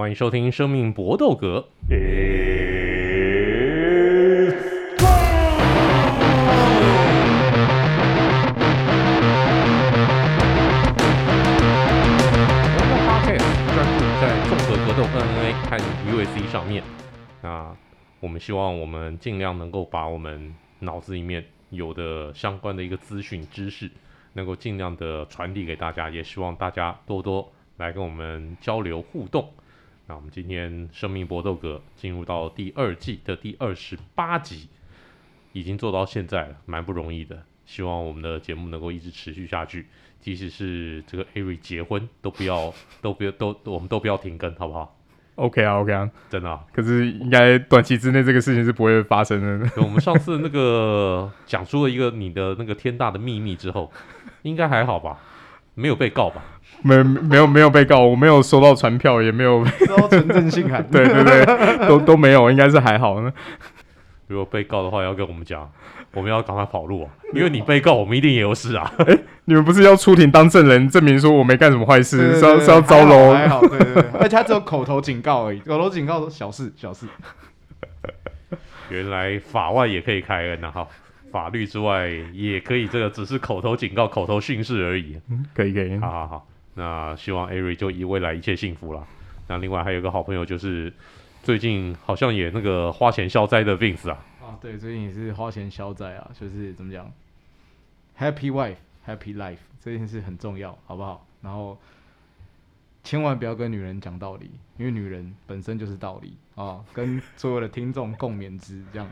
欢迎收听《生命搏斗格》。专注在综合格斗 MMA 和 UFC 上面。那我们希望我们尽量能够把我们脑子里面有的相关的一个资讯知识，能够尽量的传递给大家。也希望大家多多来跟我们交流互动。那我们今天《生命搏斗格》进入到第二季的第二十八集，已经做到现在了，蛮不容易的。希望我们的节目能够一直持续下去，即使是这个 Ari 结婚，都不要，都不要，都我们都不要停更，好不好？OK 啊，OK 啊，真的啊。可是应该短期之内这个事情是不会发生的。我们上次那个讲出了一个你的那个天大的秘密之后，应该还好吧？没有被告吧？没没有没有被告，我没有收到传票，也没有收到存证信函。对对对，都都没有，应该是还好呢。如果被告的话，要跟我们讲，我们要赶快跑路啊！因为你被告，我们一定也有事啊。哎，你们不是要出庭当证人，证明说我没干什么坏事，是要是要招楼？还好，对对对，而且他只有口头警告而已，口头警告小事小事。原来法外也可以开恩呐、啊！哈，法律之外也可以，这个只是口头警告、口头训示而已。嗯，可以可以，好好好。那希望艾瑞就以未来一切幸福啦。那另外还有一个好朋友，就是最近好像也那个花钱消灾的 Vince 啊。啊，对，最近也是花钱消灾啊，就是怎么讲，Happy wife, Happy life 这件事很重要，好不好？然后千万不要跟女人讲道理，因为女人本身就是道理啊，跟所有的听众共勉之，这样。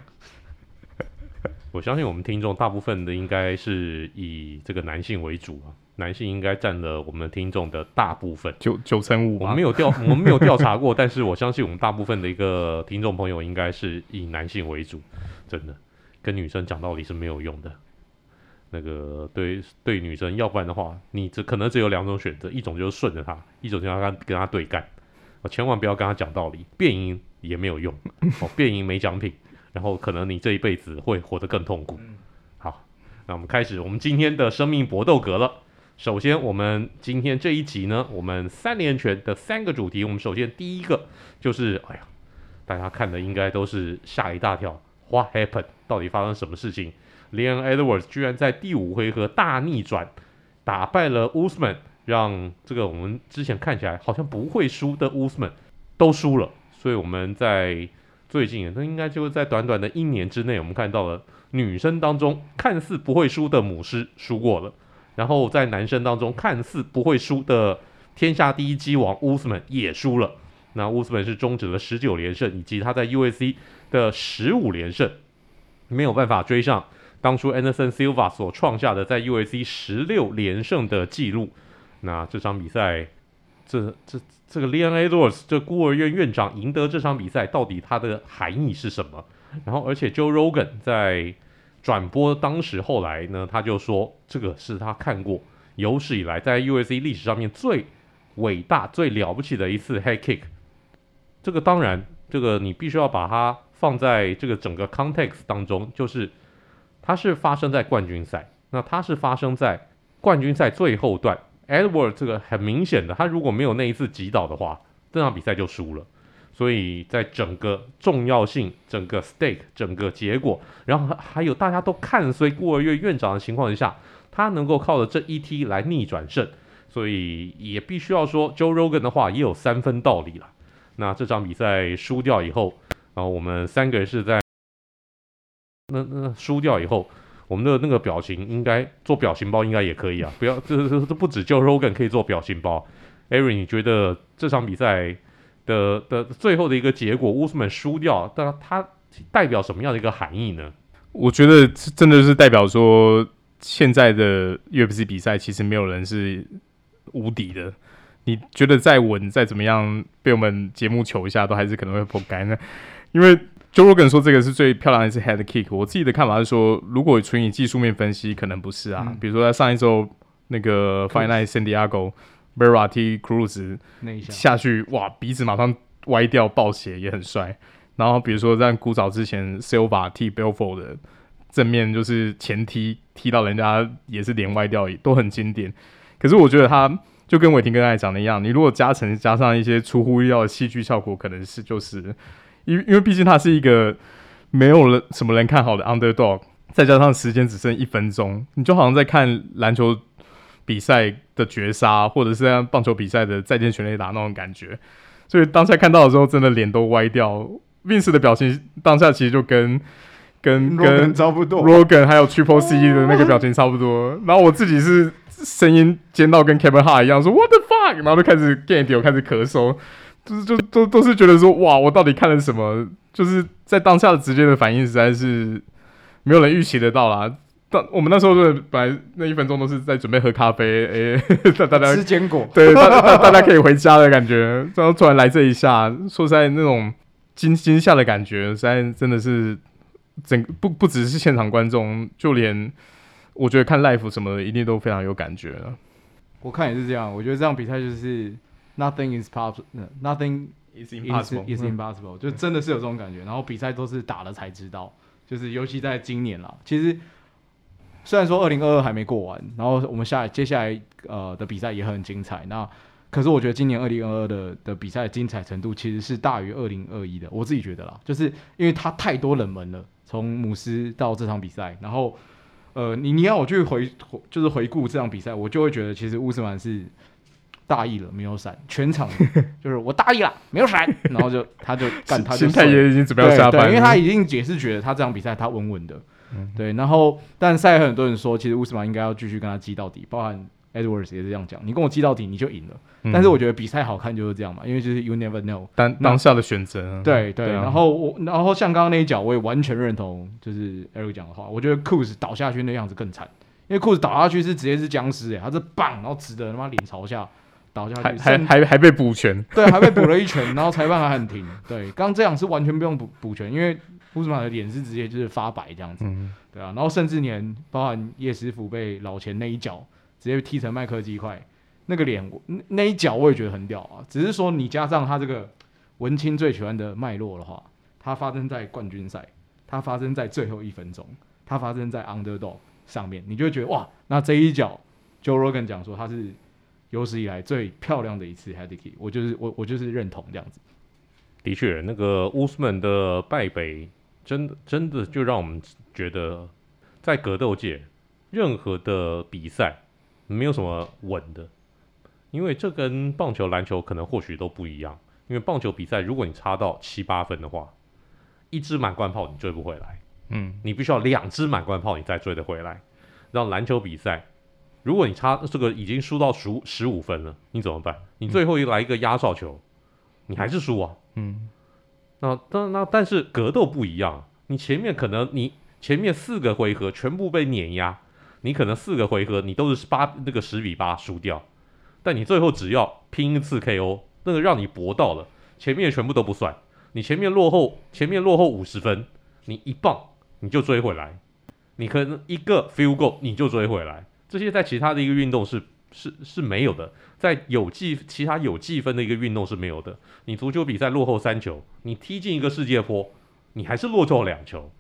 我相信我们听众大部分的应该是以这个男性为主啊。男性应该占了我们听众的大部分，九九成五。我们没有调，我们没有调查过，但是我相信我们大部分的一个听众朋友应该是以男性为主，真的，跟女生讲道理是没有用的。那个对对女生，要不然的话，你只可能只有两种选择，一种就是顺着她，一种就是跟跟她对干。我千万不要跟她讲道理，变音也没有用，哦，变音没奖品，然后可能你这一辈子会活得更痛苦。好，那我们开始我们今天的生命搏斗格了。首先，我们今天这一集呢，我们三连拳的三个主题。我们首先第一个就是，哎呀，大家看的应该都是吓一大跳。What happened？到底发生什么事情？Leon Edwards 居然在第五回合大逆转，打败了 Usman，让这个我们之前看起来好像不会输的 Usman 都输了。所以我们在最近，那应该就是在短短的一年之内，我们看到了女生当中看似不会输的母狮输过了。然后在男生当中看似不会输的天下第一鸡王乌斯曼也输了，那乌斯曼是终止了十九连胜，以及他在 UFC 的十五连胜，没有办法追上当初 Anderson Silva 所创下的在 UFC 十六连胜的记录。那这场比赛，这这这个 Leon Edwards 这孤儿院院长赢得这场比赛，到底它的含义是什么？然后而且 Joe Rogan 在。转播当时后来呢，他就说这个是他看过有史以来在 UFC 历史上面最伟大、最了不起的一次 head kick。这个当然，这个你必须要把它放在这个整个 context 当中，就是它是发生在冠军赛，那它是发生在冠军赛最后段。Edward 这个很明显的，他如果没有那一次击倒的话，这场比赛就输了。所以在整个重要性、整个 stake、整个结果，然后还有大家都看衰孤儿院院长的情况下，他能够靠着这一踢来逆转胜，所以也必须要说，Joe Rogan 的话也有三分道理了。那这场比赛输掉以后，然后我们三个人是在那那输掉以后，我们的那个表情应该做表情包应该也可以啊，不要这这这不止 Joe Rogan 可以做表情包。Ari，你觉得这场比赛？的的最后的一个结果，乌斯曼输掉，但它代表什么样的一个含义呢？我觉得真的是代表说，现在的 UFC 比赛其实没有人是无敌的。你觉得再稳再怎么样，被我们节目求一下，都还是可能会不该呢。因为 Joe Rogan 说这个是最漂亮的一次 head kick，我自己的看法是说，如果纯以技术面分析，可能不是啊。嗯、比如说在上一周那个 San Diego。Vera T. Cruz 下去哇，鼻子马上歪掉，爆血也很帅。然后比如说在古早之前，Silva 踢 Belfort 的正面就是前踢踢到人家也是脸歪掉，都很经典。可是我觉得他就跟伟霆刚才讲的一样，你如果加成加上一些出乎意料的戏剧效果，可能是就是，因为因为毕竟他是一个没有了什么人看好的 underdog，再加上时间只剩一分钟，你就好像在看篮球比赛的绝杀，或者是像棒球比赛的再见全垒打那种感觉。所以当下看到的时候，真的脸都歪掉。Vince 的表情当下其实就跟跟跟差不多，Rogan 还有 Triple C 的那个表情差不多。然后我自己是声音尖到跟 Kevin Hart 一样，说 What the fuck，然后就开始 get 掉，开始咳嗽，就是就都都是觉得说哇，我到底看了什么？就是在当下的直接的反应实在是没有人预期得到啦。但我们那时候的本来那一分钟都是在准备喝咖啡，诶、欸，大家吃坚果，对，大大大家可以回家的感觉。然后突然来这一下，说实在那种惊惊吓的感觉，实在真的是整不不只是现场观众，就连我觉得看 live 什么的，一定都非常有感觉了。我看也是这样，我觉得这场比赛就是 nothing is possible，nothing is impossible is impossible，就真的是有这种感觉。然后比赛都是打了才知道，就是尤其在今年啦，其实。虽然说二零二二还没过完，然后我们下来接下来呃的比赛也很精彩，那可是我觉得今年二零二二的的比赛精彩程度其实是大于二零二一的，我自己觉得啦，就是因为它太多冷门了，从姆斯到这场比赛，然后呃你你要我去回就是回顾这场比赛，我就会觉得其实乌斯曼是大意了，没有闪，全场 就是我大意了，没有闪，然后就他就干他就心态也已经准备要下班了，因为他已经解释觉得他这场比赛他稳稳的。嗯、对，然后但赛后很多人说，其实乌斯曼应该要继续跟他击到底，包含 Edwards 也是这样讲，你跟我击到底，你就赢了。嗯、但是我觉得比赛好看就是这样嘛，因为就是 You never know 当当下的选择。对对，然后我然后像刚刚那一脚，我也完全认同，就是 Eric 讲的话，我觉得 Kuz 倒下去那样子更惨，因为 Kuz 倒下去是直接是僵尸哎，他是棒，然后直的他妈脸朝下倒下去，还还还还被补拳，对，还被补了一拳，然后裁判还很停。对，刚刚这样是完全不用补补拳，因为。乌斯曼的脸是直接就是发白这样子，嗯、对啊，然后甚至连包含叶师傅被老钱那一脚直接踢成麦克鸡块，那个脸那一脚我也觉得很屌啊。只是说你加上他这个文青最喜欢的脉络的话，它发生在冠军赛，它发生在最后一分钟，它发生在 underdog 上面，你就会觉得哇，那这一脚 Joe Rogan 讲说他是有史以来最漂亮的一次 head kick，我就是我我就是认同这样子。的确，那个乌斯曼的败北。真的，真的就让我们觉得，在格斗界，任何的比赛没有什么稳的，因为这跟棒球、篮球可能或许都不一样。因为棒球比赛，如果你差到七八分的话，一支满贯炮你追不回来，嗯，你必须要两支满贯炮你再追得回来。让篮球比赛，如果你差这个已经输到十十五分了，你怎么办？你最后一来一个压哨球，你还是输啊，嗯。那但那但是格斗不一样，你前面可能你前面四个回合全部被碾压，你可能四个回合你都是八那个十比八输掉，但你最后只要拼一次 KO，那个让你搏到了，前面全部都不算，你前面落后前面落后五十分，你一棒你就追回来，你可能一个 feel go 你就追回来，这些在其他的一个运动是。是是没有的，在有计其他有计分的一个运动是没有的。你足球比赛落后三球，你踢进一个世界波，你还是落后两球。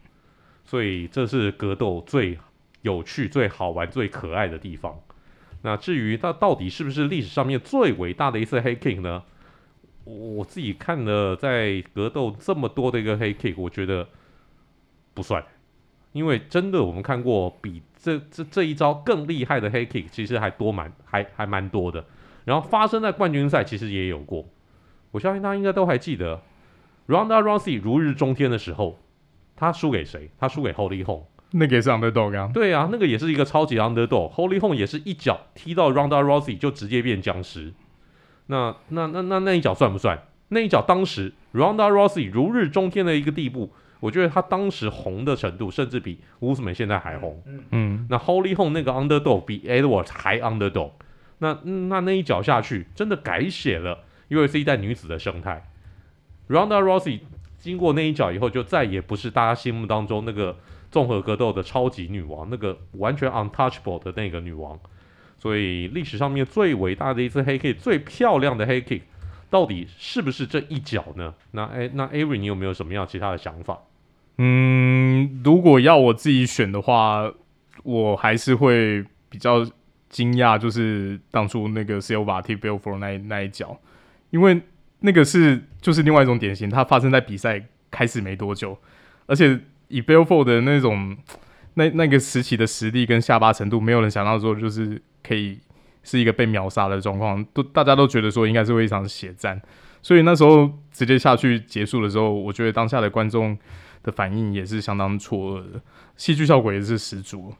所以这是格斗最有趣、最好玩、最可爱的地方。那至于它到底是不是历史上面最伟大的一次黑 kick 呢？我自己看了在格斗这么多的一个黑 kick，我觉得不算。因为真的，我们看过比这这这一招更厉害的黑 kick，其实还多蛮还还蛮多的。然后发生在冠军赛，其实也有过。我相信大家应该都还记得，Ronda Rousey 如日中天的时候，他输给谁？他输给 Holly Holm。那个也是 underdog 啊。对啊，那个也是一个超级 underdog。Holly Holm 也是一脚踢到 Ronda Rousey 就直接变僵尸。那那那那那一脚算不算？那一脚当时 Ronda Rousey 如日中天的一个地步。我觉得他当时红的程度，甚至比乌斯曼现在还红。嗯，嗯，那 Holly Home 那个 underdog 比 Edwards 还 underdog，那那那一脚下去，真的改写了 UFC 在女子的生态。Ronda Rousey 经过那一脚以后，就再也不是大家心目当中那个综合格斗的超级女王，那个完全 untouchable 的那个女王。所以历史上面最伟大的一次黑 kick，最漂亮的黑 kick，到底是不是这一脚呢？那哎，那 Avery 你有没有什么样其他的想法？嗯，如果要我自己选的话，我还是会比较惊讶，就是当初那个 Silva 踢 Belfort 那那一脚，因为那个是就是另外一种典型，它发生在比赛开始没多久，而且以 Belfort 的那种那那个时期的实力跟下巴程度，没有人想到说就是可以是一个被秒杀的状况，都大家都觉得说应该是会一场血战，所以那时候直接下去结束的时候，我觉得当下的观众的反应也是相当错愕的，戏剧效果也是十足。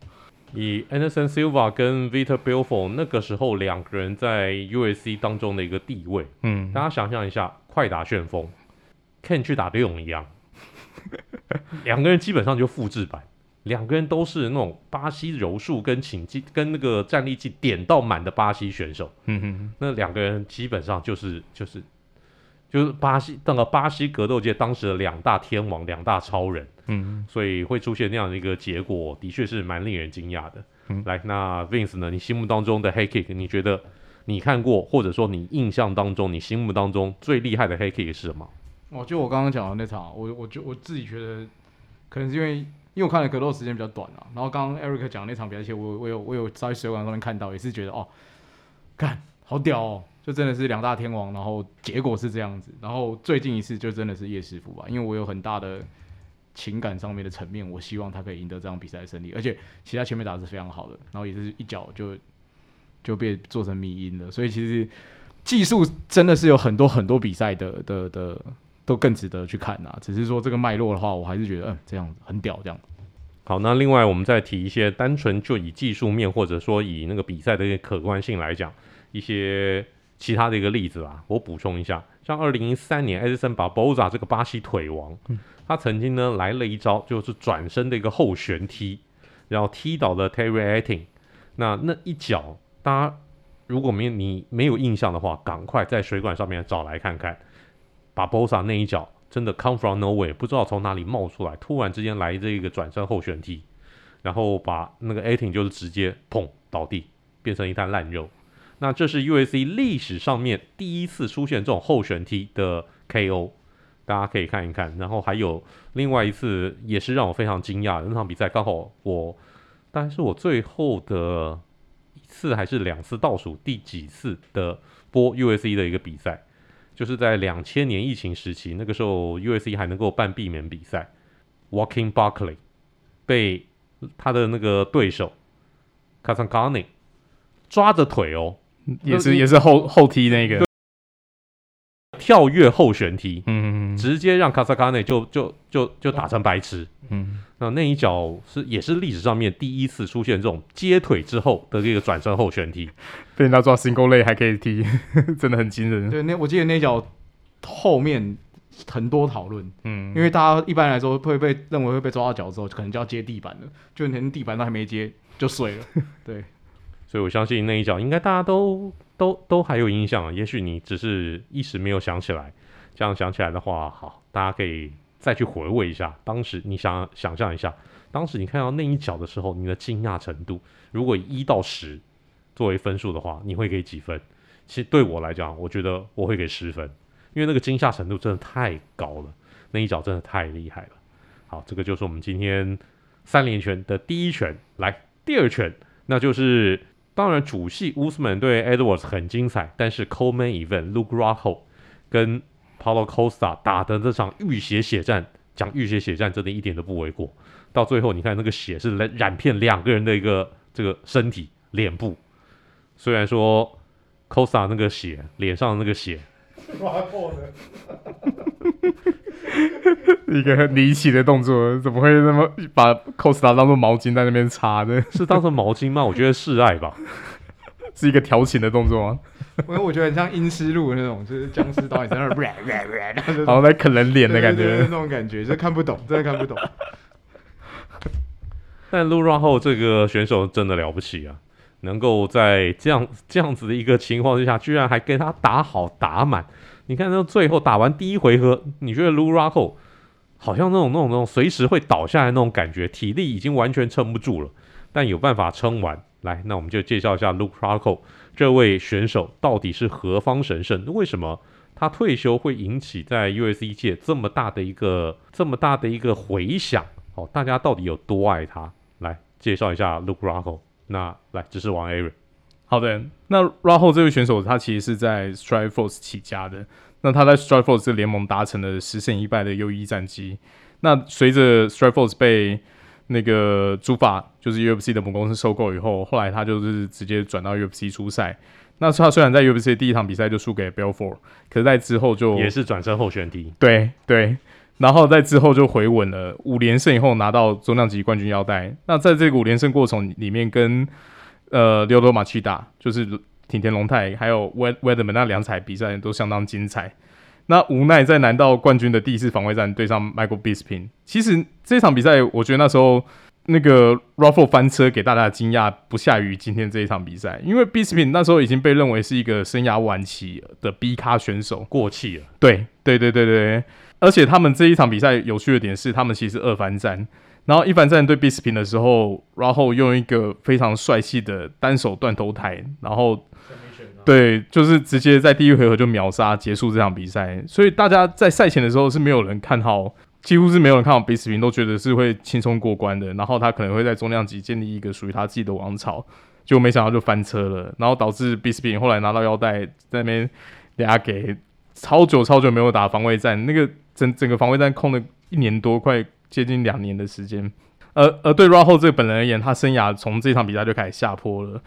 以 Anderson Silva 跟 Vitor Belfort 那个时候两个人在 USC 当中的一个地位，嗯，大家想象一下，快打旋风，Ken 去打刘永一样，两个人基本上就复制版，两个人都是那种巴西柔术跟擒技跟那个战力技点到满的巴西选手，嗯哼，那两个人基本上就是就是。就是巴西那个巴西格斗界当时的两大天王，两大超人，嗯，所以会出现那样的一个结果，的确是蛮令人惊讶的。嗯，来，那 Vince 呢？你心目当中的黑 kick，你觉得你看过，或者说你印象当中，你心目当中最厉害的黑 kick 是什么？哦，就我刚刚讲的那场，我我就我自己觉得，可能是因为因为我看的格斗时间比较短啊。然后刚刚 Eric 讲的那场比赛，我我有我有在水管上面看到，也是觉得哦，看好屌哦。就真的是两大天王，然后结果是这样子，然后最近一次就真的是叶师傅吧，因为我有很大的情感上面的层面，我希望他可以赢得这场比赛的胜利，而且其他前面打的是非常好的，然后也是一脚就就被做成迷因了，所以其实技术真的是有很多很多比赛的的的都更值得去看啊，只是说这个脉络的话，我还是觉得嗯这样子很屌这样。好，那另外我们再提一些单纯就以技术面或者说以那个比赛的一些可观性来讲一些。其他的一个例子啊，我补充一下，像二零一三年，Edson Barboza 这个巴西腿王，嗯、他曾经呢来了一招，就是转身的一个后旋踢，然后踢倒了 Terry ating。那那一脚，大家如果没你没有印象的话，赶快在水管上面找来看看。Barboza 那一脚真的 come from nowhere，不知道从哪里冒出来，突然之间来这一个转身后旋踢，然后把那个 ating 就是直接砰倒地，变成一滩烂肉。那这是 UFC 历史上面第一次出现这种后旋踢的 KO，大家可以看一看。然后还有另外一次，也是让我非常惊讶的那场比赛，刚好我大概是我最后的一次还是两次倒数第几次的播 UFC 的一个比赛，就是在两千年疫情时期，那个时候 UFC 还能够办闭门比赛，Walking Buckley 被他的那个对手 Kasankhaney 抓着腿哦。也是也是后后踢那个。跳跃后旋踢，嗯，直接让卡萨卡内就就就就打成白痴，嗯，那那一脚是也是历史上面第一次出现这种接腿之后的这个转身后旋踢，被人家抓 single leg 还可以踢，真的很惊人。对，那我记得那脚后面很多讨论，嗯，因为大家一般来说会被认为会被抓到脚之后，可能就要接地板了，就连地板都还没接就碎了，对。所以我相信那一脚应该大家都都都还有印象，也许你只是一时没有想起来。这样想起来的话，好，大家可以再去回味一下当时。你想想象一下，当时你看到那一脚的时候，你的惊讶程度，如果一到十作为分数的话，你会给几分？其实对我来讲，我觉得我会给十分，因为那个惊吓程度真的太高了，那一脚真的太厉害了。好，这个就是我们今天三连拳的第一拳，来第二拳，那就是。当然，主戏乌斯曼对 Edwards 很精彩，但是 Co-Main Event Luke Rockhold 跟 Paulo Costa 打的这场浴血血战，讲浴血血战真的一点都不为过。到最后，你看那个血是染染遍两个人的一个这个身体、脸部。虽然说 Costa 那个血，脸上的那个血。一个很离奇的动作，怎么会那么把 Costa 当做毛巾在那边擦呢？是当成毛巾吗？我觉得示爱吧，是一个调情的动作吗？因为我觉得很像阴尸路那种，就是僵尸导演在那儿，然后在啃人脸的感觉，那种感觉，就看不懂，真的看不懂。但 Luke Rockhold 这个选手真的了不起啊，能够在这样这样子的一个情况之下，居然还跟他打好打满。你看到最后打完第一回合，你觉得 Luke Rockhold 好像那种那种那种随时会倒下来那种感觉，体力已经完全撑不住了，但有办法撑完。来，那我们就介绍一下 Luke Rockhold 这位选手到底是何方神圣？为什么他退休会引起在 u s c 界这么大的一个这么大的一个回响？哦，大家到底有多爱他？来介绍一下 Luke Rockhold。那来，知识王 Eric。好的，那 Rahul 这位选手他其实是在 Strikeforce 起家的，那他在 Strikeforce 这联盟达成了十胜一败的优异战绩。那随着 Strikeforce 被那个朱法就是 UFC 的母公司收购以后，后来他就是直接转到 UFC 出赛。那他虽然在 UFC 第一场比赛就输给 Belfort，可是在之后就也是转身后旋踢。对对，然后在之后就回稳了五连胜以后拿到重量级冠军腰带。那在这个五连胜过程里面，跟呃溜多马奇达就是挺田龙太还有 Weidman 那两场比赛都相当精彩。那无奈在拿到冠军的第一次防卫战对上 Michael Bisping，其实这场比赛我觉得那时候那个 Raffle 翻车给大家的惊讶不下于今天这一场比赛，因为 Bisping 那时候已经被认为是一个生涯晚期的 B 咖选手，过气了。对对对对对，而且他们这一场比赛有趣的点是，他们其实二番战，然后一凡战对 Bisping 的时候，Raffle 用一个非常帅气的单手断头台，然后。对，就是直接在第一回合就秒杀结束这场比赛，所以大家在赛前的时候是没有人看好，几乎是没有人看好比斯平，都觉得是会轻松过关的，然后他可能会在重量级建立一个属于他自己的王朝，结果没想到就翻车了，然后导致比斯平后来拿到腰带，在那边俩给超久超久没有打防卫战，那个整整个防卫战空了一年多，快接近两年的时间，而而对 Rahol 这个本人而言，他生涯从这场比赛就开始下坡了。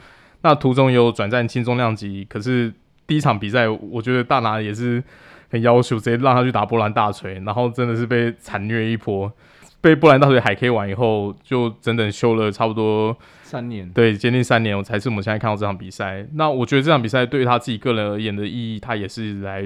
那途中有转战轻重量级，可是第一场比赛，我觉得大拿也是很要求，直接让他去打波兰大锤，然后真的是被惨虐一波，被波兰大锤海 K 完以后，就整整休了差不多三年，对，接近三年，我才是我们现在看到这场比赛。那我觉得这场比赛对于他自己个人而言的意义，他也是来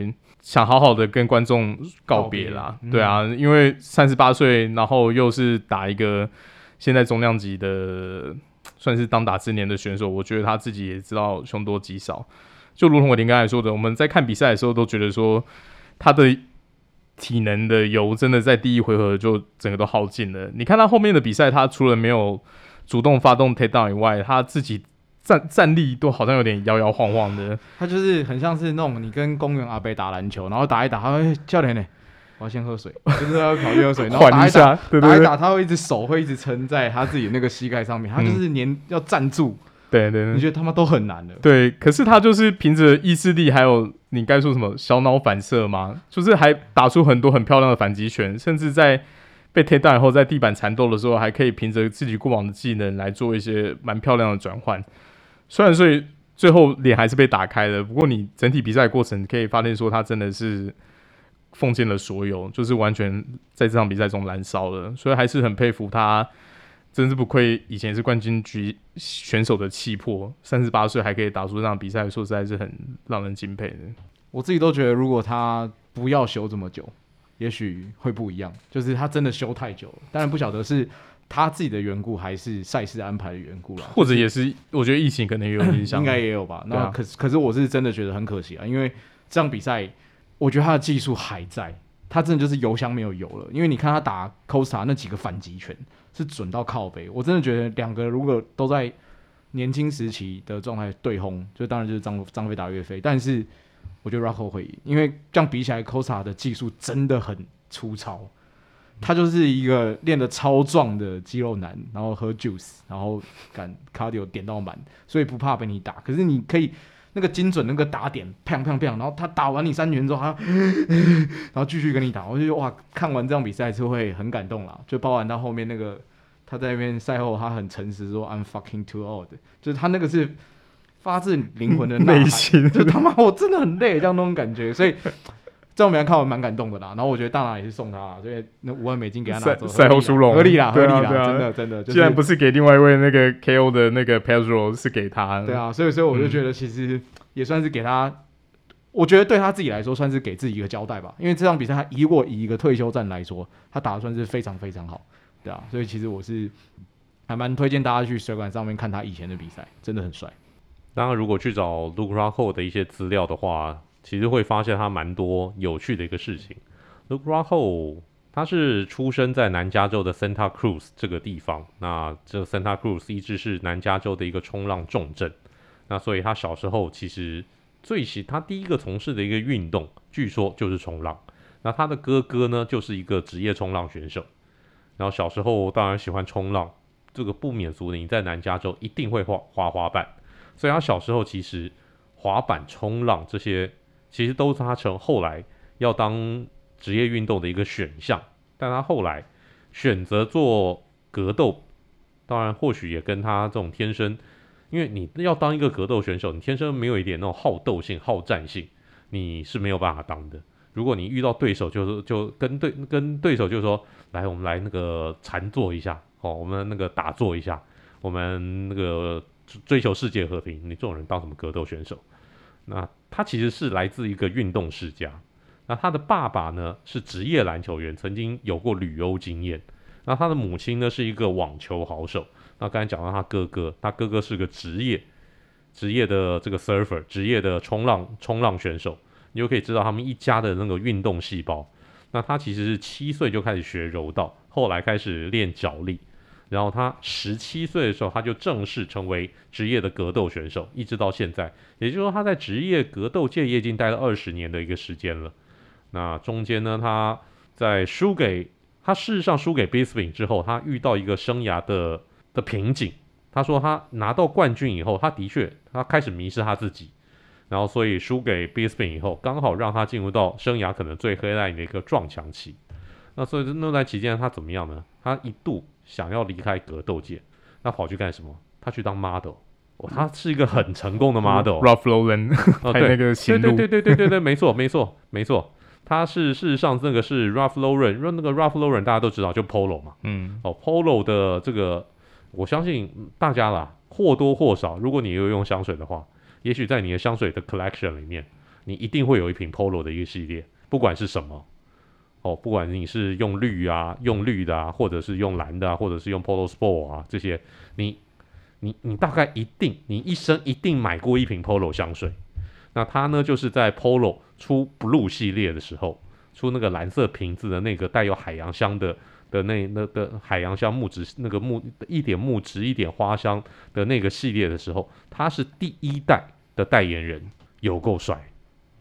想好好的跟观众告别啦，别对啊，嗯、因为三十八岁，然后又是打一个现在重量级的。算是当打之年的选手，我觉得他自己也知道凶多吉少。就如同我林刚才说的，我们在看比赛的时候都觉得说，他的体能的油真的在第一回合就整个都耗尽了。你看他后面的比赛，他除了没有主动发动 takedown 以外，他自己站站立都好像有点摇摇晃晃的。他就是很像是那种你跟公园阿伯打篮球，然后打一打，他会教练呢。我要先喝水，就是要跑去喝水，然后打一打，对对对，打一打，他会一直手会一直撑在他自己那个膝盖上面，他就是黏要站住，对对，你觉得他妈都很难的，对，可是他就是凭着意志力，还有你该说什么小脑反射吗？就是还打出很多很漂亮的反击拳，甚至在被贴到以后，在地板缠斗的时候，还可以凭着自己过往的技能来做一些蛮漂亮的转换。虽然说最后脸还是被打开了，不过你整体比赛过程可以发现说他真的是。奉献了所有，就是完全在这场比赛中燃烧了，所以还是很佩服他，真是不愧以前是冠军局选手的气魄，三十八岁还可以打出这场比赛，说实在是很让人敬佩的。我自己都觉得，如果他不要休这么久，也许会不一样。就是他真的休太久了，当然不晓得是他自己的缘故，还是赛事安排的缘故了，或者也是我觉得疫情可能也有影响，应该也有吧。那可是可是我是真的觉得很可惜啊，因为这场比赛。我觉得他的技术还在，他真的就是油箱没有油了。因为你看他打 Costa 那几个反击拳是准到靠背，我真的觉得两个如果都在年轻时期的状态对轰，就当然就是张张飞打岳飞。但是我觉得 Rocco 会赢，因为这样比起来，Costa 的技术真的很粗糙，他就是一个练得超壮的肌肉男，然后喝 juice，然后敢 cardio 点到满，所以不怕被你打。可是你可以。那个精准那个打点，砰砰砰，然后他打完你三拳之后，他，然后继续跟你打，我就觉得哇，看完这场比赛是会很感动啦。就包含到后面那个他在那边赛后，他很诚实说 I'm fucking too old，就是他那个是发自灵魂的内心，就他妈我真的很累，这样那种感觉，所以。这种比赛看我蛮感动的啦，然后我觉得大拿也是送他，所以那五万美金给他拿走，赛后殊荣，合理啦，合理啦，真的真的。既然不是给另外一位那个 KO 的那个 Pedro，是给他。对啊，所以所以我就觉得其实也算是给他，嗯、我觉得对他自己来说算是给自己一个交代吧，因为这场比赛他如果以一个退休战来说，他打的算是非常非常好，对啊，所以其实我是还蛮推荐大家去水管上面看他以前的比赛，真的很帅。当然，如果去找 Luke Rockhold 的一些资料的话。其实会发现他蛮多有趣的一个事情。Luke Rocco 他是出生在南加州的 Santa Cruz 这个地方，那这 Santa Cruz 一直是南加州的一个冲浪重镇。那所以他小时候其实最喜他第一个从事的一个运动，据说就是冲浪。那他的哥哥呢，就是一个职业冲浪选手。然后小时候当然喜欢冲浪，这个不免俗的，你在南加州一定会滑滑滑板。所以他小时候其实滑板、冲浪这些，其实都是他成后来要当职业运动的一个选项。但他后来选择做格斗，当然或许也跟他这种天生，因为你要当一个格斗选手，你天生没有一点那种好斗性、好战性，你是没有办法当的。如果你遇到对手，就是就跟对跟对手就说，来，我们来那个禅坐一下，哦，我们那个打坐一下，我们那个追求世界和平。你这种人当什么格斗选手？那他其实是来自一个运动世家。那他的爸爸呢是职业篮球员，曾经有过旅欧经验。那他的母亲呢是一个网球好手。那刚才讲到他哥哥，他哥哥是个职业职业的这个 surfer，职业的冲浪冲浪选手。你就可以知道他们一家的那个运动细胞。那他其实是七岁就开始学柔道，后来开始练脚力，然后他十七岁的时候他就正式成为职业的格斗选手，一直到现在。也就是说他在职业格斗界也已经待了二十年的一个时间了。那中间呢，他在输给他事实上输给 Bisping 之后，他遇到一个生涯的的瓶颈。他说他拿到冠军以后，他的确他开始迷失他自己。然后，所以输给 Bisping 以后，刚好让他进入到生涯可能最黑暗的一个撞墙期。那所以那段期间，他怎么样呢？他一度想要离开格斗界，那跑去干什么？他去当 model。哦，他是一个很成功的 model。Ralph Lauren 哦，对，那个对对对对对对对，没错没错没错。他是事实上那个是 Ralph Lauren，那个 Ralph Lauren 大家都知道，就 Polo 嘛。嗯。哦，Polo 的这个，我相信大家啦，或多或少，如果你有用香水的话。也许在你的香水的 collection 里面，你一定会有一瓶 Polo 的一个系列，不管是什么哦，不管你是用绿啊、用绿的啊，或者是用蓝的啊，或者是用 Polo Sport 啊这些，你你你大概一定，你一生一定买过一瓶 Polo 香水。那它呢，就是在 Polo 出 Blue 系列的时候，出那个蓝色瓶子的那个带有海洋香的。的那那的海洋香木质那个木一点木质一点花香的那个系列的时候，他是第一代的代言人，有够帅。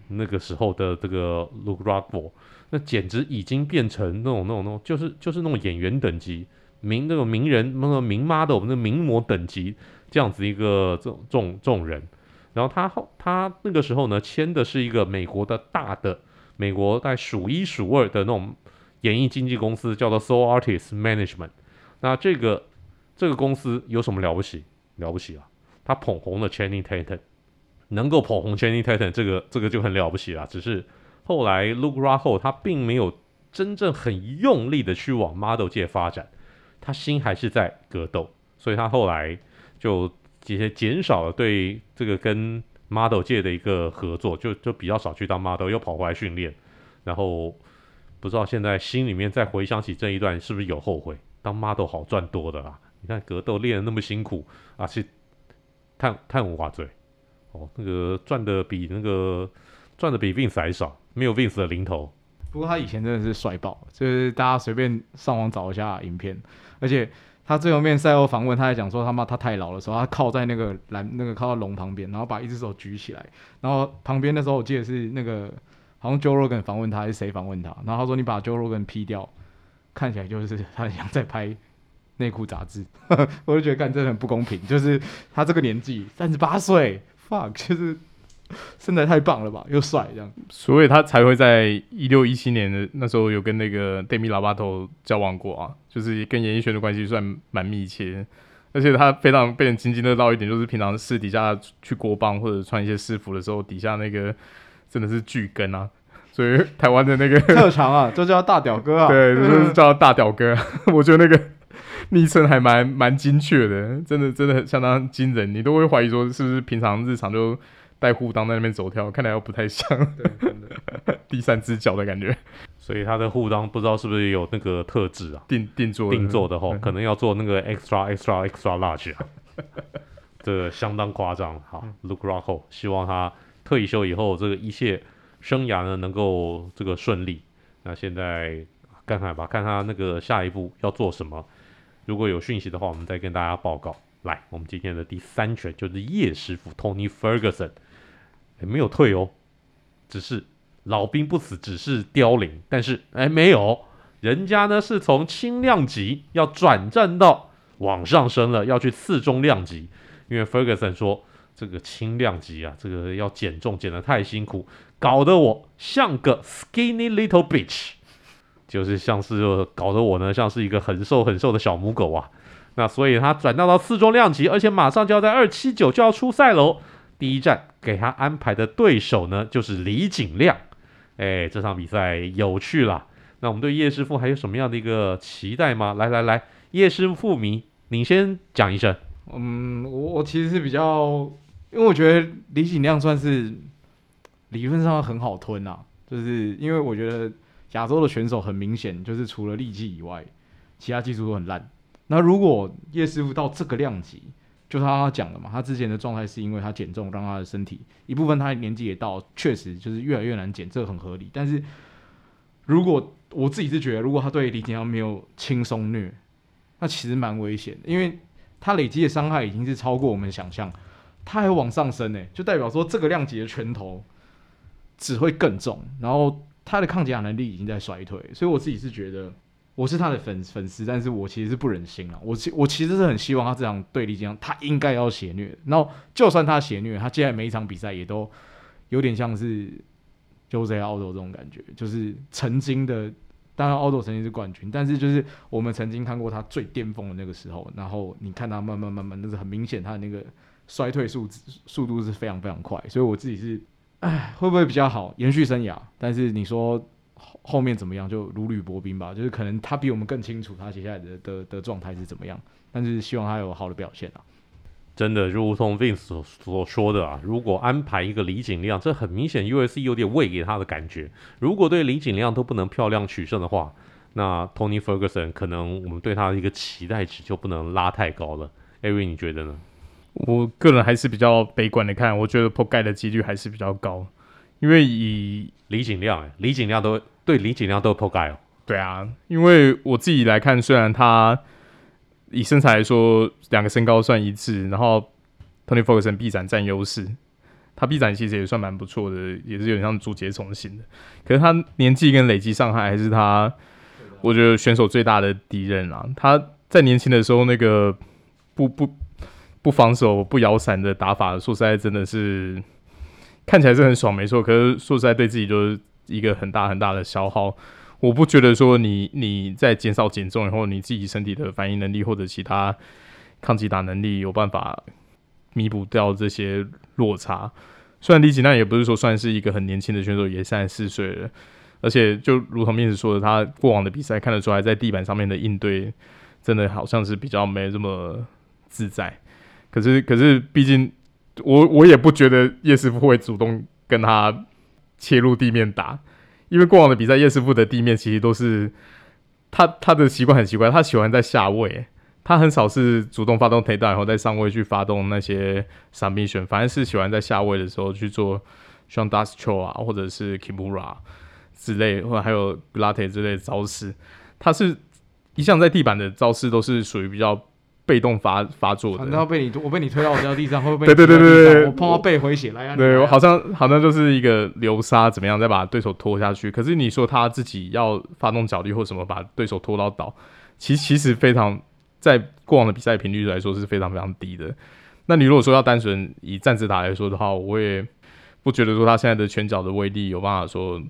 那个时候的这个 Luke Rockhold，那简直已经变成那种那种那种，就是就是那种演员等级名那种名人那个名妈的我们的名模等级这样子一个这种这种这种人。然后他后他那个时候呢签的是一个美国的大的美国在数一数二的那种。演艺经纪公司叫做 Soul Artist Management，那这个这个公司有什么了不起？了不起啊！他捧红了 Channing Tatum，能够捧红 Channing Tatum，这个这个就很了不起了。只是后来 Luke Raho 他并没有真正很用力的去往 model 界发展，他心还是在格斗，所以他后来就这些减少了对这个跟 model 界的一个合作，就就比较少去当 model，又跑回来训练，然后。不知道现在心里面再回想起这一段，是不是有后悔？当 model 好赚多的啦！你看格斗练的那么辛苦啊，是叹叹无话嘴哦。那个赚的比那个赚的比 Vince 还少，没有 Vince 的零头。不过他以前真的是帅爆，就是大家随便上网找一下影片，而且他最后面赛后访问，他还讲说他妈他太老的时候，他靠在那个栏那个靠到龙旁边，然后把一只手举起来，然后旁边那时候我记得是那个。好像 Joe Rogan 访问他，还是谁访问他？然后他说：“你把 Joe Rogan P 掉，看起来就是他很像在拍内裤杂志。”我就觉得干真的很不公平，就是他这个年纪三十八岁，fuck，就是身材太棒了吧，又帅这样，所以他才会在一六一七年的那时候有跟那个 Demi Lovato 交往过啊，就是跟演艺圈的关系算蛮密切，而且他非常被人津津乐道一点，就是平常私底下去国棒或者穿一些私服的时候，底下那个。真的是巨根啊，所以台湾的那个特长啊，就叫 大屌哥啊。对，就是叫大屌哥。我觉得那个昵称还蛮蛮精确的，真的真的相当惊人。你都会怀疑说是不是平常日常就带护裆在那边走跳，看来又不太像。对，真的 第三只脚的感觉。所以他的护裆不知道是不是有那个特质啊？定定做定做的齁，可能要做那个 extra extra extra large 啊。这个相当夸张。好，Luke Rockhold，希望他。退休以后，这个一切生涯呢能够这个顺利。那现在看看吧，看他那个下一步要做什么。如果有讯息的话，我们再跟大家报告。来，我们今天的第三拳就是叶师傅 Tony Ferguson，也没有退哦，只是老兵不死，只是凋零。但是哎，没有，人家呢是从轻量级要转战到往上升了，要去次中量级。因为 Ferguson 说。这个轻量级啊，这个要减重减得太辛苦，搞得我像个 skinny little bitch，就是像是搞得我呢像是一个很瘦很瘦的小母狗啊。那所以他转到到次重量级，而且马上就要在二七九就要出赛喽。第一站给他安排的对手呢就是李景亮，哎，这场比赛有趣了。那我们对叶师傅还有什么样的一个期待吗？来来来，叶师傅迷，你先讲一声。嗯，我我其实是比较。因为我觉得李景亮算是理论上很好吞啊，就是因为我觉得亚洲的选手很明显就是除了力气以外，其他技术都很烂。那如果叶师傅到这个量级，就他他讲的嘛，他之前的状态是因为他减重让他的身体一部分他年纪也到，确实就是越来越难减，这个很合理。但是如果我自己是觉得，如果他对李锦亮没有轻松虐，那其实蛮危险的，因为他累积的伤害已经是超过我们想象。他还往上升呢，就代表说这个量级的拳头只会更重，然后他的抗击打能力已经在衰退，所以我自己是觉得我是他的粉粉丝，但是我其实是不忍心啊，我其我其实是很希望他这场对李锦亮，他应该要血虐，然后就算他血虐，他接下来每一场比赛也都有点像是 Jose Aldo 这种感觉，就是曾经的，当然 Aldo 曾经是冠军，但是就是我们曾经看过他最巅峰的那个时候，然后你看他慢慢慢慢，那是很明显他的那个。衰退速速度是非常非常快，所以我自己是，哎，会不会比较好延续生涯？但是你说后后面怎么样，就如履薄冰吧。就是可能他比我们更清楚他接下来的的的状态是怎么样，但是希望他有好的表现啊。真的，如同 Vince 所所说的啊，如果安排一个李景亮，这很明显 U.S.C 有点喂给他的感觉。如果对李景亮都不能漂亮取胜的话，那 Tony Ferguson 可能我们对他的一个期待值就不能拉太高了。Avery，你觉得呢？我个人还是比较悲观的看，我觉得破盖的几率还是比较高，因为以李景亮、欸，李景亮都对李锦亮都破盖哦。对啊，因为我自己来看，虽然他以身材来说，两个身高算一致，然后 Tony Ferguson 臂展占优势，他臂展其实也算蛮不错的，也是有点像竹节虫型的。可是他年纪跟累积伤害还是他，我觉得选手最大的敌人啊。他在年轻的时候那个不不。不防守、不摇伞的打法，说实在真的是看起来是很爽，没错。可是说实在，对自己就是一个很大很大的消耗。我不觉得说你你在减少减重以后，你自己身体的反应能力或者其他抗击打能力有办法弥补掉这些落差。虽然李锦娜也不是说算是一个很年轻的选手，也三十四岁了，而且就如同面子说的，他过往的比赛看得出来，在地板上面的应对真的好像是比较没这么自在。可是，可是，毕竟我我也不觉得叶师傅会主动跟他切入地面打，因为过往的比赛，叶师傅的地面其实都是他他的习惯很奇怪，他喜欢在下位，他很少是主动发动 takedown 然后在上位去发动那些闪避选反而是喜欢在下位的时候去做像 Dusho 啊，或者是 Kimura 之类，或者还有 Latte 之类的招式，他是一向在地板的招式都是属于比较。被动发发作的，然后被你我被你推到我掉地上，会不会？对对对对对，我碰到背回血来啊！对，我好像好像就是一个流沙怎么样，再把对手拖下去。可是你说他自己要发动脚力或什么把对手拖到倒，其实其实非常在过往的比赛频率来说是非常非常低的。那你如果说要单纯以站姿打来说的话，我也不觉得说他现在的拳脚的威力有办法说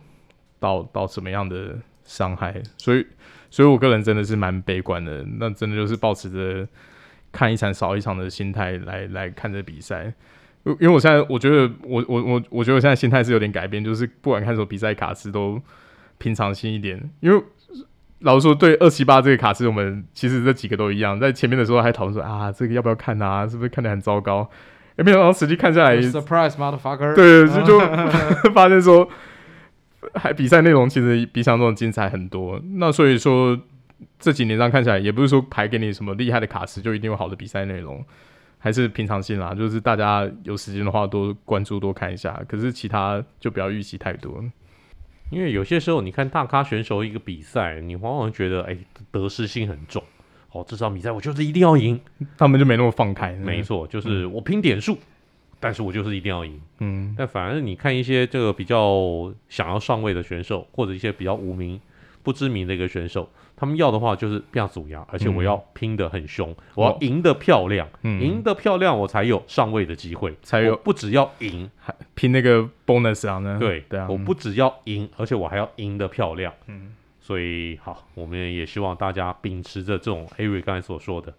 到到什么样的伤害，所以。所以，我个人真的是蛮悲观的。那真的就是抱持着看一场少一场的心态来来看这比赛。因为我现在我觉得我我我我觉得我现在心态是有点改变，就是不管看什么比赛卡池都平常心一点。因为老实说，对二七八这个卡池，我们其实这几个都一样。在前面的时候还讨论说啊，这个要不要看啊？是不是看得很糟糕？也，没想到实际看下来，surprise motherfucker，对，就就发现说。还比赛内容其实比想像中精彩很多，那所以说这几年上看起来，也不是说排给你什么厉害的卡池就一定有好的比赛内容，还是平常心啦。就是大家有时间的话多关注多看一下，可是其他就不要预期太多。因为有些时候你看大咖选手一个比赛，你往往觉得哎得失心很重，哦这场比赛我就是一定要赢，他们就没那么放开。没错，就是我拼点数。嗯但是我就是一定要赢，嗯，但反而你看一些这个比较想要上位的选手，或者一些比较无名，不知名的一个选手，他们要的话就是不要阻压，而且我要拼得很凶，嗯、我要赢得漂亮，赢、哦、得漂亮我才有上位的机会，才有不只要赢，还拼那个 bonus 啊呢？对对啊，我不只要赢，而且我还要赢得漂亮。嗯，所以好，我们也希望大家秉持着这种 Ari 刚才所说的，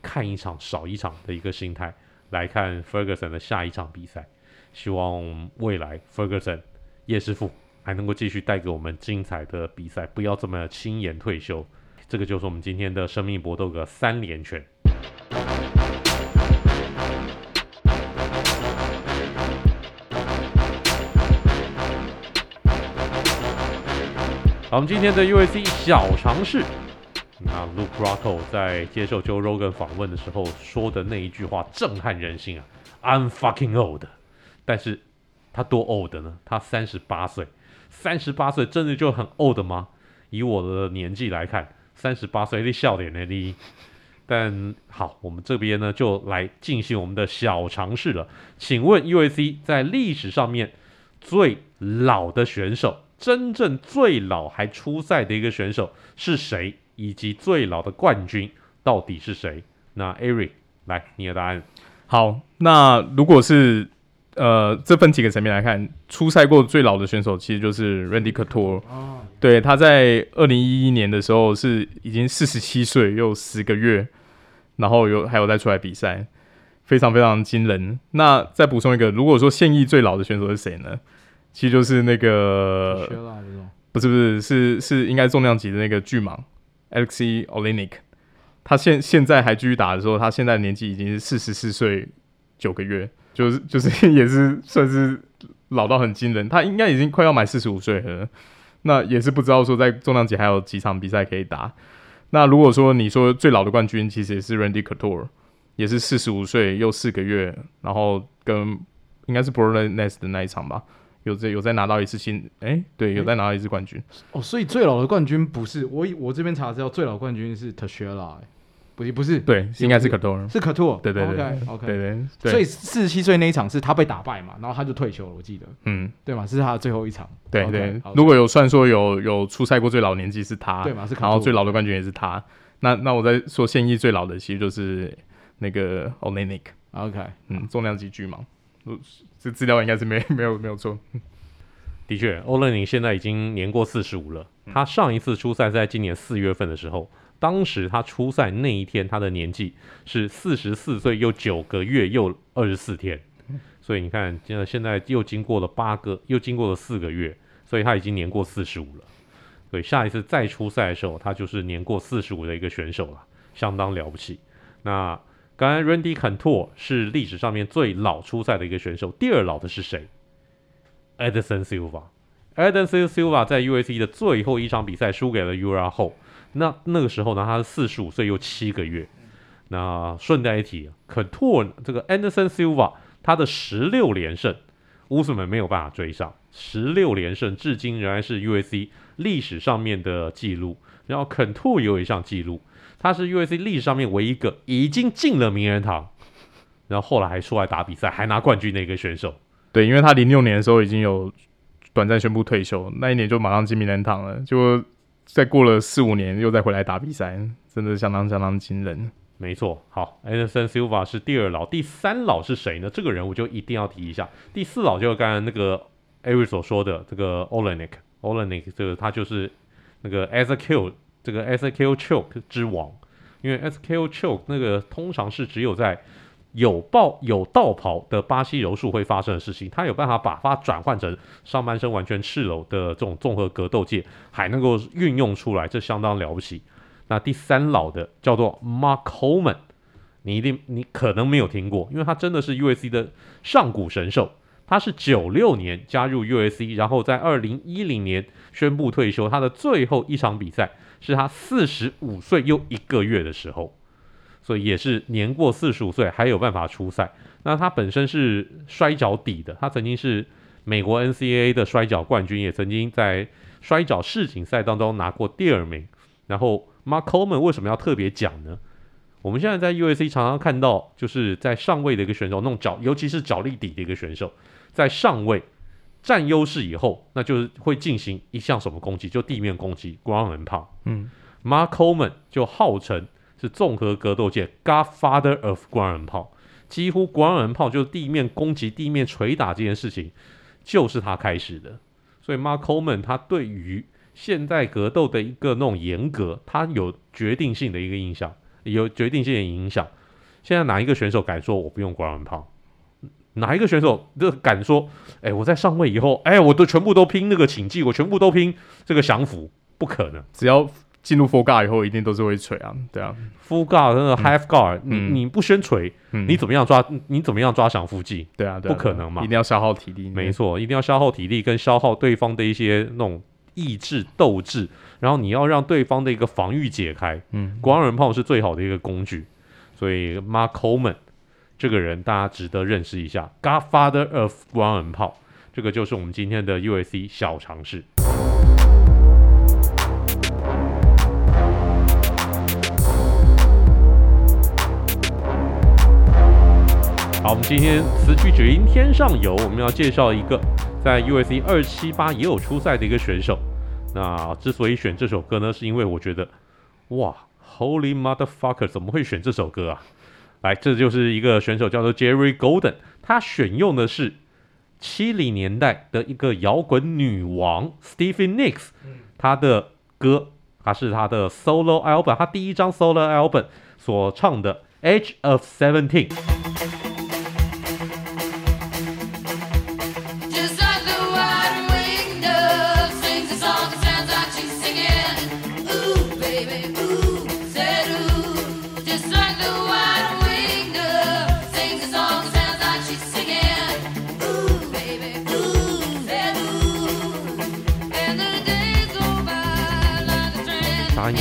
看一场少一场的一个心态来看 Ferguson 的下一场比赛，希望未来 Ferguson 叶师傅。还能够继续带给我们精彩的比赛，不要这么轻言退休。这个就是我们今天的生命搏斗的三连拳。好，我们今天的 UFC 小常识。那 Luke Rocko 在接受 Joe Rogan 访问的时候说的那一句话震撼人心啊！I'm fucking old。但是他多 old 呢？他三十八岁。三十八岁真的就很 old 吗？以我的年纪来看，三十八岁的笑点呢低。但好，我们这边呢就来进行我们的小尝试了。请问 UFC 在历史上面最老的选手，真正最老还出赛的一个选手是谁？以及最老的冠军到底是谁？那 Ari 来，你的答案。好，那如果是。呃，这分几个层面来看，出赛过最老的选手其实就是 Randy Couture。哦，对，他在二零一一年的时候是已经四十七岁又十个月，然后有还有再出来比赛，非常非常惊人。那再补充一个，如果说现役最老的选手是谁呢？其实就是那个，不是不是是是应该重量级的那个巨蟒 Alexei Oleinik。他现现在还继续打的时候，他现在年纪已经是四十四岁九个月。就是就是 也是算是老到很惊人，他应该已经快要满四十五岁了。那也是不知道说在重量级还有几场比赛可以打。那如果说你说最老的冠军，其实也是 Randy Couture，也是四十五岁又四个月，然后跟应该是 Brock Lesnar 的那一场吧，有在有在拿到一次新，哎、欸，对，有在拿到一次冠军。哦，所以最老的冠军不是我，我这边查资料，最老冠军是 Tashera，。不，不是，对，应该是 Couture，是。Couture，对对对，OK，OK，对对，所以四十七岁那一场是他被打败嘛，然后他就退休了，我记得，嗯，对嘛，是他的最后一场，对对。如果有算说有有出赛过最老年纪是他，对嘛，是，然后最老的冠军也是他，那那我在说现役最老的其实就是那个 Oleinik，OK，嗯，重量级巨蟒，这资料应该是没 没有没有错，的确，Oleinik 现在已经年过四十五了，他上一次出赛在今年四月份的时候。当时他出赛那一天，他的年纪是四十四岁又九个月又二十四天，所以你看，现在现在又经过了八个，又经过了四个月，所以他已经年过四十五了。所以下一次再出赛的时候，他就是年过四十五的一个选手了，相当了不起。那刚才 Randy Couture 是历史上面最老出赛的一个选手，第二老的是谁？Anderson Silva。Anderson Silva 在 UFC 的最后一场比赛输给了 Ura 后。那那个时候呢，他是四十五岁又七个月。那顺带一提，Couture 这个 Anderson Silva 他的十六连胜，乌斯们没有办法追上。十六连胜至今仍然是 UFC 历史上面的记录。然后 Couture 有一项记录，他是 UFC 历史上面唯一一个已经进了名人堂，然后后来还出来打比赛还拿冠军的一个选手。对，因为他零六年的时候已经有短暂宣布退休，那一年就马上进名人堂了，就。再过了四五年，又再回来打比赛，真的相当相当惊人。没错，好，Anderson Silva 是第二老，第三老是谁呢？这个人我就一定要提一下。第四老就是刚才那个 Ari 所说的这个 Oleinik，Oleinik 这个他就是那个 SKO 这个 SKO Choke 之王，因为 SKO Choke 那个通常是只有在有抱有道袍的巴西柔术会发生的事情，他有办法把它转换成上半身完全赤裸的这种综合格斗界，还能够运用出来，这相当了不起。那第三老的叫做 Mark Coleman，你一定你可能没有听过，因为他真的是 U S C 的上古神兽。他是九六年加入 U S C，然后在二零一零年宣布退休。他的最后一场比赛是他四十五岁又一个月的时候。所以也是年过四十五岁还有办法出赛。那他本身是摔跤底的，他曾经是美国 NCAA 的摔跤冠军，也曾经在摔跤世锦赛当中拿过第二名。然后 Mark Coleman 为什么要特别讲呢？我们现在在 UFC 常常看到，就是在上位的一个选手，那种脚，尤其是脚力底的一个选手，在上位占优势以后，那就是会进行一项什么攻击，就地面攻击 （ground and pound）。嗯，Mark Coleman 就号称是综合格斗界 Godfather of ground and pound，几乎 ground and pound 就是地面攻击、地面捶打这件事情，就是他开始的。所以 Mark Coleman 他对于现代格斗的一个那种严格，他有决定性的一个印象，有决定性的影响。现在哪一个选手敢说我不用 ground and pound？哪一个选手就敢说？哎，我在上位以后，哎，我都全部都拼那个请技，我全部都拼这个降服，不可能。只要进入 full guard 以后，一定都是会锤啊，对啊，full guard 那个 half guard，、嗯、你你不先锤、嗯，你怎么样抓？你怎么样抓降服技？对啊，对啊，不可能嘛，一定要消耗体力。没错，一定要消耗体力，跟消耗对方的一些那种意志斗志，然后你要让对方的一个防御解开。嗯，光人炮是最好的一个工具，所以 Mark Coleman。这个人大家值得认识一下，Godfather of Ground and Pound，这个就是我们今天的 UFC 小尝试。好，我们今天词曲只应天上有，我们要介绍一个在 UFC 二七八也有出赛的一个选手。那之所以选这首歌呢，是因为我觉得，哇，Holy Motherfucker，怎么会选这首歌啊？来，这就是一个选手，叫做 Jerry Golden，他选用的是七零年代的一个摇滚女王 Stevie Nicks，她的歌，她是她的 solo album，她第一张 solo album 所唱的《Age of Seventeen》。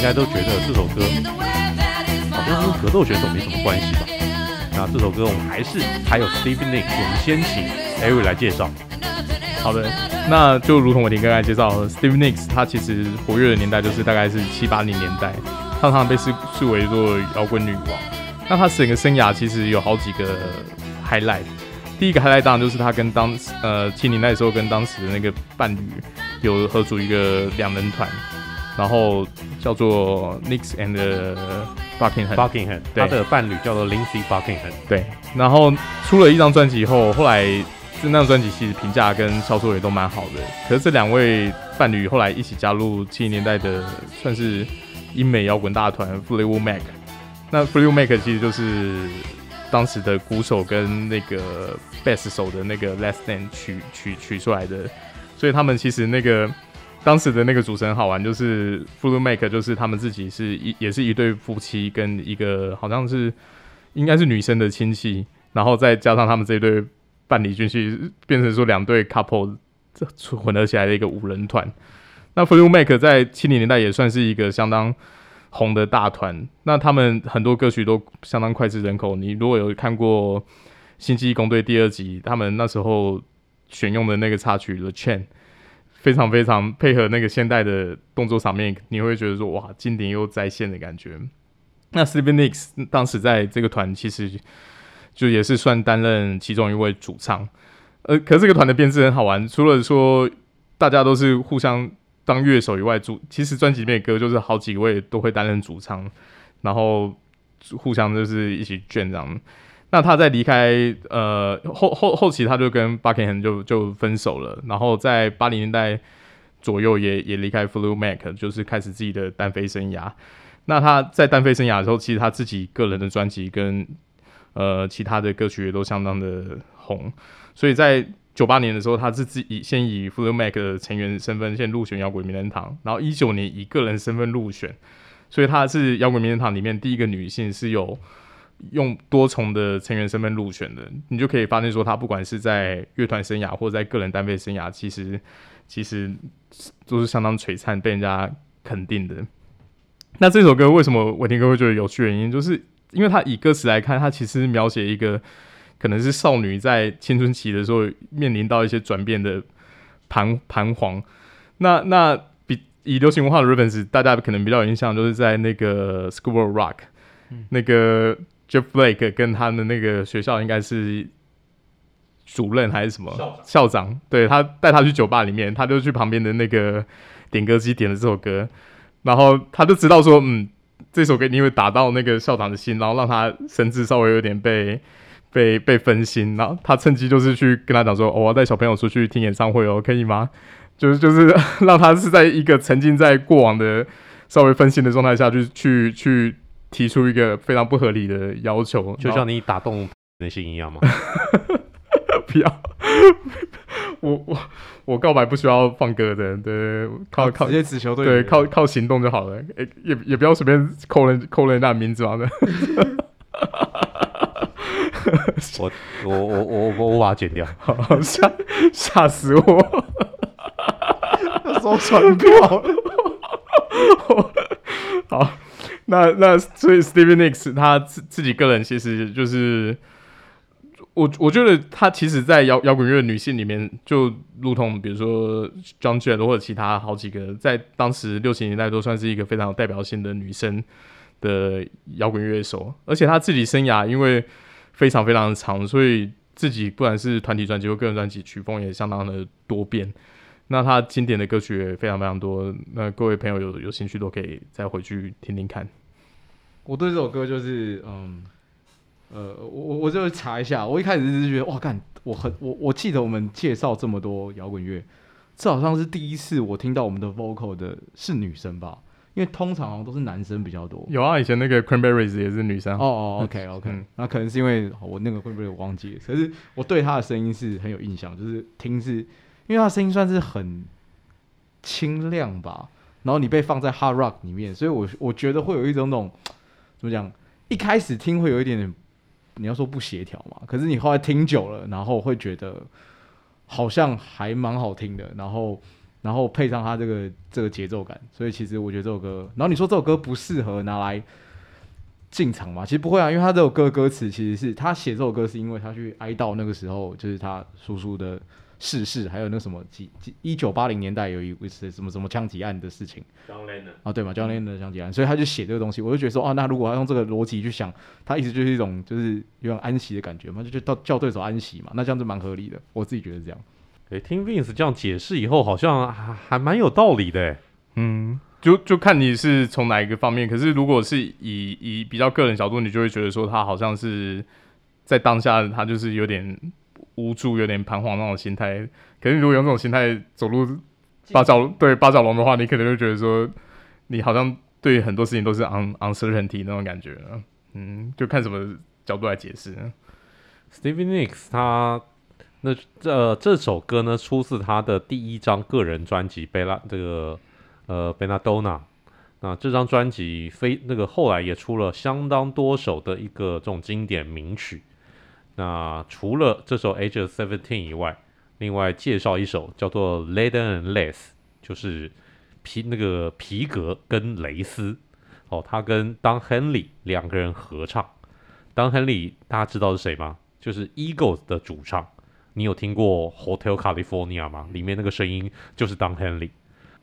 应该都觉得这首歌好像跟格斗选手没什么关系吧？那这首歌我们还是还有 Steve Nick，我们先请 Eric 来介绍。好的，那就如同我刚才介绍，Steve Nicks 他其实活跃的年代就是大概是七八零年代，常常被视视为做摇滚女王。那他整个生涯其实有好几个 highlight，第一个 highlight 当然就是他跟当呃七零代的时候跟当时的那个伴侣有合组一个两人团。然后叫做 Nicks and Buckingham，Buckingham，他的伴侣叫做 Lindsey Buckingham。对，然后出了一张专辑以后，后来就那张专辑其实评价跟销售也都蛮好的。可是这两位伴侣后来一起加入七零年代的算是英美摇滚大团 Fleetwood Mac。那 Fleetwood Mac 其实就是当时的鼓手跟那个贝斯手的那个 last name 取取取出来的，所以他们其实那个。当时的那个主持人好玩，就是 Fleetwood Mac，就是他们自己是一也是一对夫妻，跟一个好像是应该是女生的亲戚，然后再加上他们这一对伴侣军系，变成说两对 couple 混合起来的一个五人团。那 Fleetwood Mac 在七零年代也算是一个相当红的大团，那他们很多歌曲都相当脍炙人口。你如果有看过《星际异攻队》第二集，他们那时候选用的那个插曲《The Chain》。非常非常配合那个现代的动作场面，你会觉得说哇，经典又再现的感觉。那 Stevie Nicks 当时在这个团其实就也是算担任其中一位主唱，呃，可是这个团的编制很好玩，除了说大家都是互相当乐手以外，主其实专辑里面的歌就是好几位都会担任主唱，然后互相就是一起卷这样。那他在离开呃后后后期，他就跟 Buckingham 就就分手了，然后在八零年代左右也也离开 Flu Mac，就是开始自己的单飞生涯。那他在单飞生涯的时候，其实他自己个人的专辑跟呃其他的歌曲也都相当的红，所以在九八年的时候，他是自己先以 Flu Mac 的成员身份先入选摇滚名人堂，然后一九年以个人身份入选，所以他是摇滚名人堂里面第一个女性是有。用多重的成员身份入选的，你就可以发现说，他不管是在乐团生涯或者在个人单飞生涯，其实其实都是相当璀璨，被人家肯定的。那这首歌为什么伟霆哥会觉得有趣？原因就是因为他以歌词来看，他其实描写一个可能是少女在青春期的时候面临到一些转变的彷彷徨。那那比以流行文化的 reference，大家可能比较有印象，就是在那个 School Rock、嗯、那个。Jeff Blake 跟他的那个学校应该是主任还是什么？校长，对，他带他去酒吧里面，他就去旁边的那个点歌机点了这首歌，然后他就知道说，嗯，这首歌你会打到那个校长的心，然后让他神智稍微有点被被被分心，然后他趁机就是去跟他讲说，哦，我要带小朋友出去听演唱会哦，可以吗？就是就是 让他是在一个沉浸在过往的稍微分心的状态下去去去提出一个非常不合理的要求，就像你打动人心一样吗？不要，我我我告白不需要放歌的，对，靠靠直接直球对，对，靠靠行动就好了，欸、也也不要随便扣人扣人家的名字嘛的。我我我我我我把它剪掉，好吓吓死我，说传票。好，那那所以 Stevie Nicks 他自自己个人其实就是。我我觉得她其实，在摇摇滚乐女性里面，就如同比如说 Joan Jett 或者其他好几个，在当时六七年代都算是一个非常有代表性的女生的摇滚乐手。而且她自己生涯因为非常非常的长，所以自己不管是团体专辑或个人专辑，曲风也相当的多变。那他经典的歌曲也非常非常多。那各位朋友有有兴趣都可以再回去听听看。我对这首歌就是嗯。呃，我我我就查一下，我一开始是觉得哇，干，我很我我记得我们介绍这么多摇滚乐，这好像是第一次我听到我们的 vocal 的是女生吧？因为通常好像都是男生比较多。有啊，以前那个 Cranberries 也是女生。哦哦，OK OK，嗯，那可能是因为我那个 Cranberries 我忘记了，可是我对她的声音是很有印象，就是听是，因为他声音算是很清亮吧，然后你被放在 Hard Rock 里面，所以我我觉得会有一种那种 怎么讲，一开始听会有一点点。你要说不协调嘛？可是你后来听久了，然后会觉得好像还蛮好听的，然后然后配上他这个这个节奏感，所以其实我觉得这首歌，然后你说这首歌不适合拿来进场嘛？其实不会啊，因为他这首歌歌词其实是他写这首歌是因为他去哀悼那个时候就是他叔叔的。世事还有那什么几几一九八零年代有一次什么什么枪击案的事情，John Lennon 啊对嘛，John Lennon 的枪击案，所以他就写这个东西，我就觉得说啊，那如果要用这个逻辑去想，他一直就是一种就是有点安息的感觉嘛，就就叫叫对手安息嘛，那这样子蛮合理的，我自己觉得这样。诶，听 Vince 这样解释以后，好像还还蛮有道理的，嗯，就就看你是从哪一个方面，可是如果是以以比较个人角度，你就会觉得说他好像是在当下他就是有点。无助、有点彷徨那种心态，可是如果用这种心态走路八角对八角龙的话，你可能就觉得说，你好像对很多事情都是 un uncertainty 那种感觉，嗯，就看什么角度来解释。Stevie Nicks 他那这、呃、这首歌呢，出自他的第一张个人专辑《贝拉》这个呃《Belladonna》。那这张专辑非那个后来也出了相当多首的一个这种经典名曲。那除了这首《Age of Seventeen》以外，另外介绍一首叫做《Leather and Lace》，就是皮那个皮革跟蕾丝。哦，他跟 Don Henley 两个人合唱。Don Henley 大家知道是谁吗？就是 Eagles 的主唱。你有听过《Hotel California》吗？里面那个声音就是 Don Henley。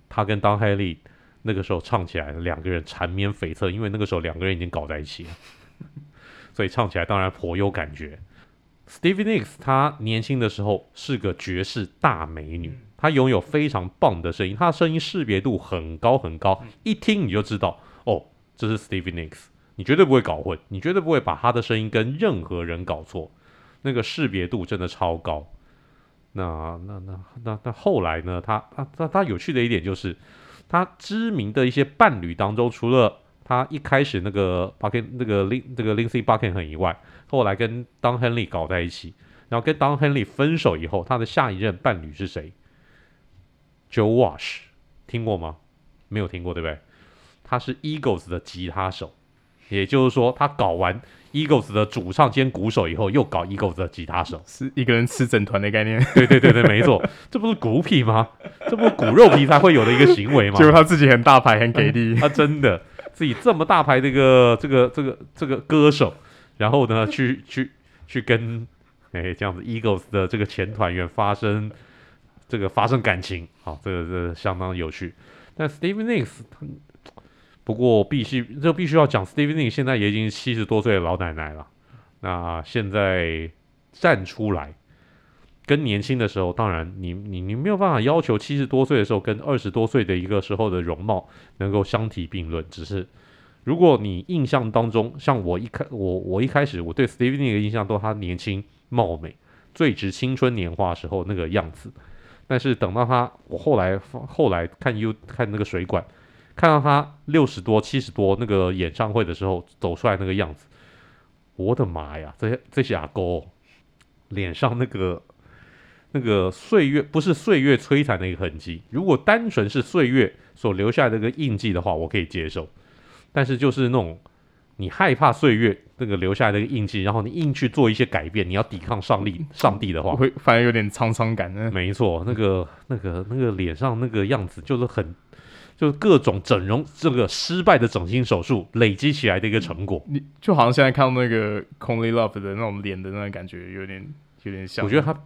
他跟 Don Henley 那个时候唱起来，两个人缠绵悱恻，因为那个时候两个人已经搞在一起了，所以唱起来当然颇有感觉。Stevie Nicks，她年轻的时候是个绝世大美女，她拥有非常棒的声音，她的声音识别度很高很高，一听你就知道，哦，这是 Stevie Nicks，你绝对不会搞混，你绝对不会把她的声音跟任何人搞错，那个识别度真的超高。那那那那那后来呢？她她她她有趣的一点就是，她知名的一些伴侣当中，除了她一开始那个 Buckingham 那个林这个 Lindsey Buckingham 以外。后来跟 Don Henley 搞在一起，然后跟 Don Henley 分手以后，他的下一任伴侣是谁？Joe Walsh，听过吗？没有听过，对不对？他是 Eagles 的吉他手，也就是说，他搞完 Eagles 的主唱兼鼓手以后，又搞 Eagles 的吉他手，是一个人吃整团的概念。对对对对，没错，这不是骨皮吗？这不是骨肉皮才会有的一个行为吗？结果他自己很大牌，很给力，他真的自己这么大牌的一个这个这个这个歌手。然后呢，去去去跟哎这样子 Eagles 的这个前团员发生这个发生感情，好，这个这个相当有趣。但 Stevie Nicks，不过必须这必须要讲，Stevie Nicks 现在也已经七十多岁的老奶奶了。那现在站出来跟年轻的时候，当然你你你没有办法要求七十多岁的时候跟二十多岁的一个时候的容貌能够相提并论。只是如果你印象当中，像我一开我我一开始我对 Stevie Nicks 的印象都他年轻貌美，最值青春年华时候那个样子。但是等到他我后来后来看 U 看那个水管，看到他六十多七十多那个演唱会的时候走出来那个样子，我的妈呀！这些这些阿哥脸上那个。那个岁月不是岁月摧残的一个痕迹，如果单纯是岁月所留下的一个印记的话，我可以接受。但是就是那种你害怕岁月那个留下来的一个印记，然后你硬去做一些改变，你要抵抗上帝上帝的话，会反而有点沧桑感呢。没错，那个那个那个脸上那个样子就是很，就是各种整容这个失败的整形手术累积起来的一个成果。你就好像现在看到那个 Courtney Love 的那种脸的那种感觉，有点有点像。我觉得他。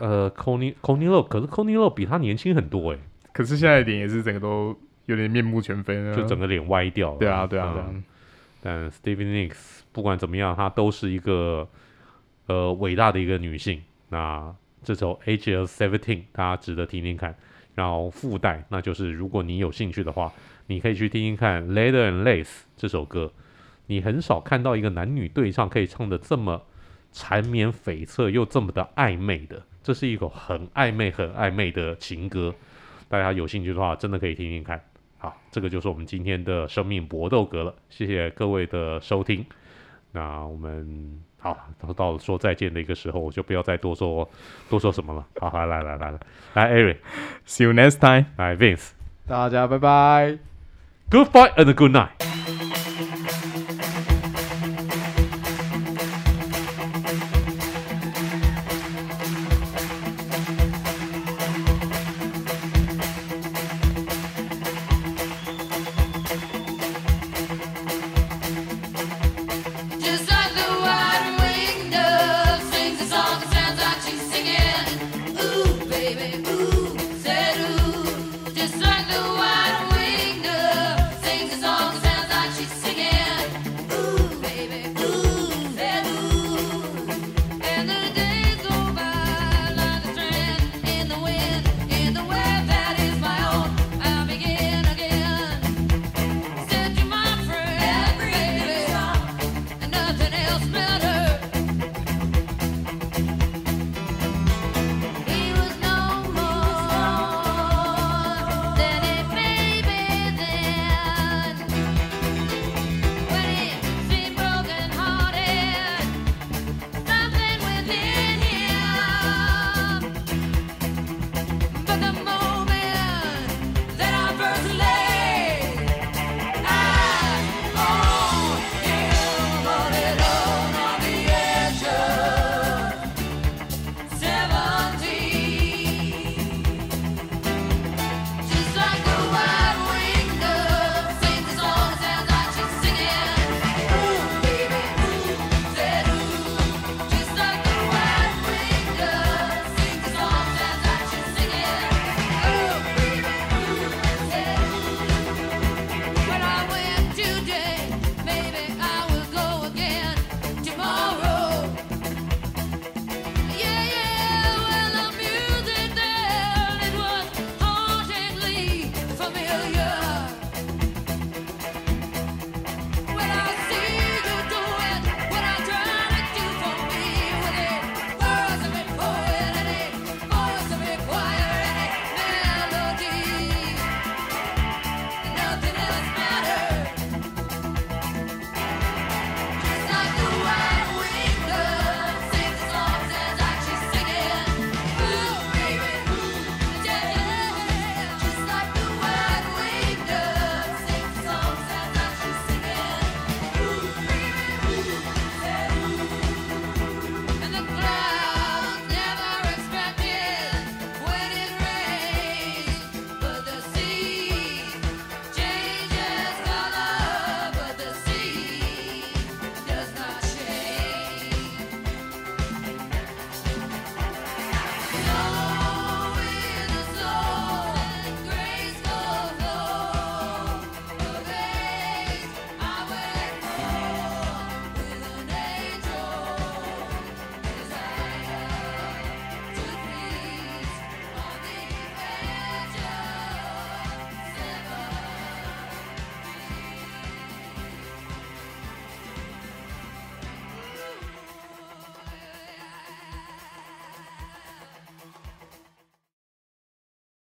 呃 Courtney Love，可是 Courtney Love 比他年轻很多哎、欸，可是现在的脸也是整个都有点面目全非，就整个脸歪掉了。对啊，对啊，对啊。嗯、但 Stevie Nicks 不管怎么样，她都是一个呃伟大的一个女性。那这首 Age of Seventeen 大家值得听听看。然后附带，那就是如果你有兴趣的话，你可以去听听看 Leather and Lace 这首歌。你很少看到一个男女对唱可以唱的这么。缠绵悱恻又这么的暧昧的，这是一个很暧昧、很暧昧的情歌。大家有兴趣的话，真的可以听听看。好，这个就是我们今天的生命搏斗格了。谢谢各位的收听。那我们好，到了说再见的一个时候，我就不要再多说多说什么了。好，来来来来来，来 Eric，See you next time。来 Vince，大家拜拜。Goodbye and good night。